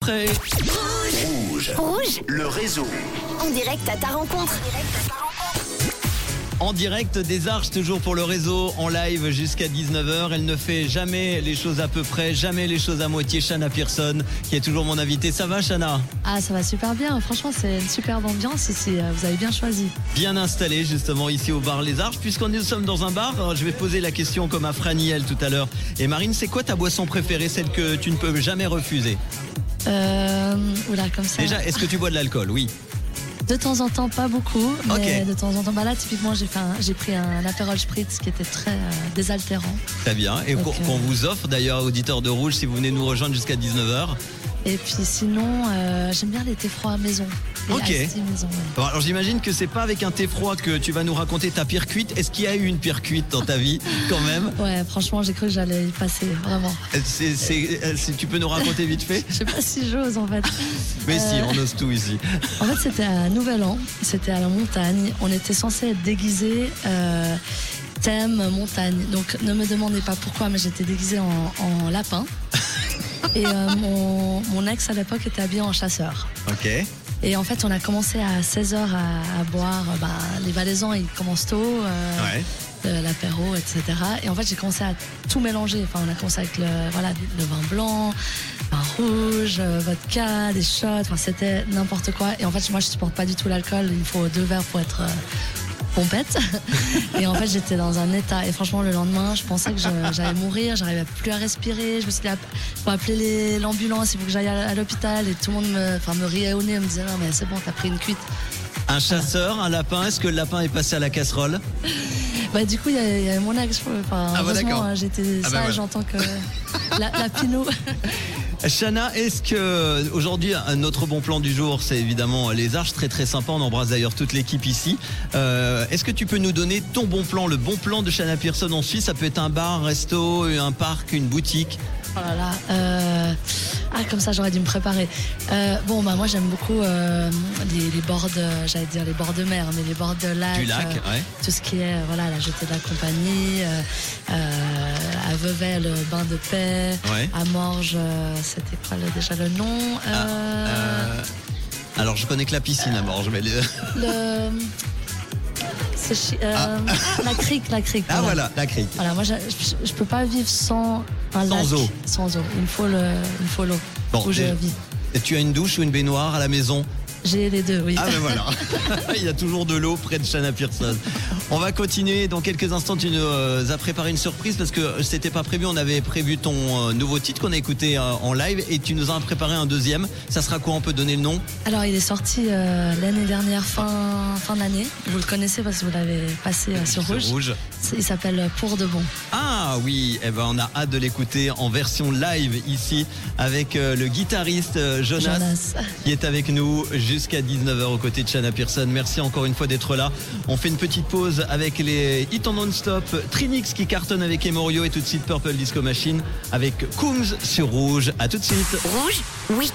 Prêt Rouge. Rouge, Le réseau. en direct à ta rencontre. En direct des Arches, toujours pour le réseau, en live jusqu'à 19h. Elle ne fait jamais les choses à peu près, jamais les choses à moitié. Shana Pearson, qui est toujours mon invité. Ça va, Shana? Ah, ça va super bien. Franchement, c'est une superbe ambiance ici. Euh, Vous avez bien choisi. Bien installé justement ici au bar Les Arches. Puisqu'on nous sommes dans un bar, alors je vais poser la question comme à Franiel tout à l'heure. Et Marine, c'est quoi ta boisson préférée, celle que tu ne peux jamais refuser? Euh, oula, comme ça. Déjà, est-ce que tu bois de l'alcool? Oui. De temps en temps, pas beaucoup. Mais de temps en temps, bah là, typiquement, j'ai fait un- j'ai pris un Aperol Spritz qui était très euh, désaltérant. Très bien. Et qu'on euh, vous offre d'ailleurs, auditeurs de Rouge, si vous venez nous rejoindre jusqu'à 19h. Et puis sinon, euh, j'aime bien les thés froids à maison. Les Ok. maison. ouais. Alors j'imagine que c'est pas avec un thé froid que tu vas nous raconter ta pire cuite. Est-ce qu'il y a eu une pire cuite dans ta vie quand même? Ouais, franchement, j'ai cru que j'allais y passer, vraiment. C'est- c'est- euh, si tu peux nous raconter vite fait Je sais pas si j'ose en fait. Mais si, Euh, on ose tout ici. En fait, c'était à Nouvel An, c'était à la montagne. On était censé être déguisés euh, thème montagne. Donc, ne me demandez pas pourquoi, mais j'étais déguisée en, en lapin. Et euh, mon, mon ex à l'époque était habillé en chasseur. Ok. Et en fait, on a commencé à 16h à, à boire. euh, Bah, les Valaisans, ils commencent tôt. euh, Ouais. l'apéro, etc. Et en fait, j'ai commencé à tout mélanger. Enfin, on a commencé avec le, voilà, le vin blanc, vin rouge, vodka, des shots. Enfin, c'était n'importe quoi. Et en fait, moi, je supporte pas du tout l'alcool. Il me faut deux verres pour être pompette. et en fait, j'étais dans un état. Et franchement, le lendemain, je pensais que j'allais mourir. J'arrivais plus à respirer. Je me suis dit, ah, faut appeler l'ambulance. Il faut que j'aille à, l'hôpital. Et tout le monde me, enfin, me riait au nez. Me disait, non, mais c'est bon, t'as pris une cuite. Un chasseur, un lapin, est-ce que le lapin est passé à la casserole? Bah, du coup, il y, il avait mon ex. Enfin, Ah bah, heureusement, j'étais Ah bah, sage voilà. en tant que la, la Pinot. Shana, est-ce que aujourd'hui un autre bon plan du jour, c'est évidemment les arches, très très sympa. On embrasse d'ailleurs toute l'équipe ici. Euh, est-ce que tu peux nous donner ton bon plan, le bon plan de Shana Pearson en Suisse? Ça peut être un bar, un resto, un parc, une boutique. Oh là là. euh, Ah, comme ça, j'aurais dû me préparer. Euh, bon, bah, moi, j'aime beaucoup euh, les, les bords de, j'allais dire les bords de mer, mais les bords de lac. Du lac, euh, ouais. Tout ce qui est, euh, voilà, la jetée de la compagnie, le bain de paix, Ouais. à Morges, euh, c'était quoi déjà le nom Ah, Euh, Euh, alors je connais que la piscine à Morges, mais le- Le. c'est chi- euh, La crique, la crique. ah voilà, la crique. Voilà, moi, je, peux pas vivre sans un Sans lac. eau. Sans eau. Il me faut l'eau. Bon, où je vis. Et tu as une douche ou une baignoire à la maison? J'ai les deux, oui. Ah ben voilà, il y a toujours de l'eau près de Shana Pearson. On va continuer dans quelques instants. Tu nous euh, as préparé une surprise parce que c'était pas prévu. On avait prévu ton euh, nouveau titre qu'on a écouté euh, en live et tu nous as préparé un deuxième. Ça sera quoi? On peut donner le nom? Alors, il est sorti euh, l'année dernière, fin, fin d'année. Vous le connaissez parce que vous l'avez passé euh, sur Rouge. Il s'appelle Pour de bon. Ah oui, eh ben on a hâte de l'écouter en version live ici avec euh, le guitariste Jonas, Jonas. qui est avec nous jusqu'à 19h aux côtés de Shana Pearson. Merci encore une fois d'être là. On fait une petite pause avec les hits en non-stop. Trinix qui cartonne avec Emorio et tout de suite Purple Disco Machine avec Coombs sur Rouge. À tout de suite. Rouge, week-end.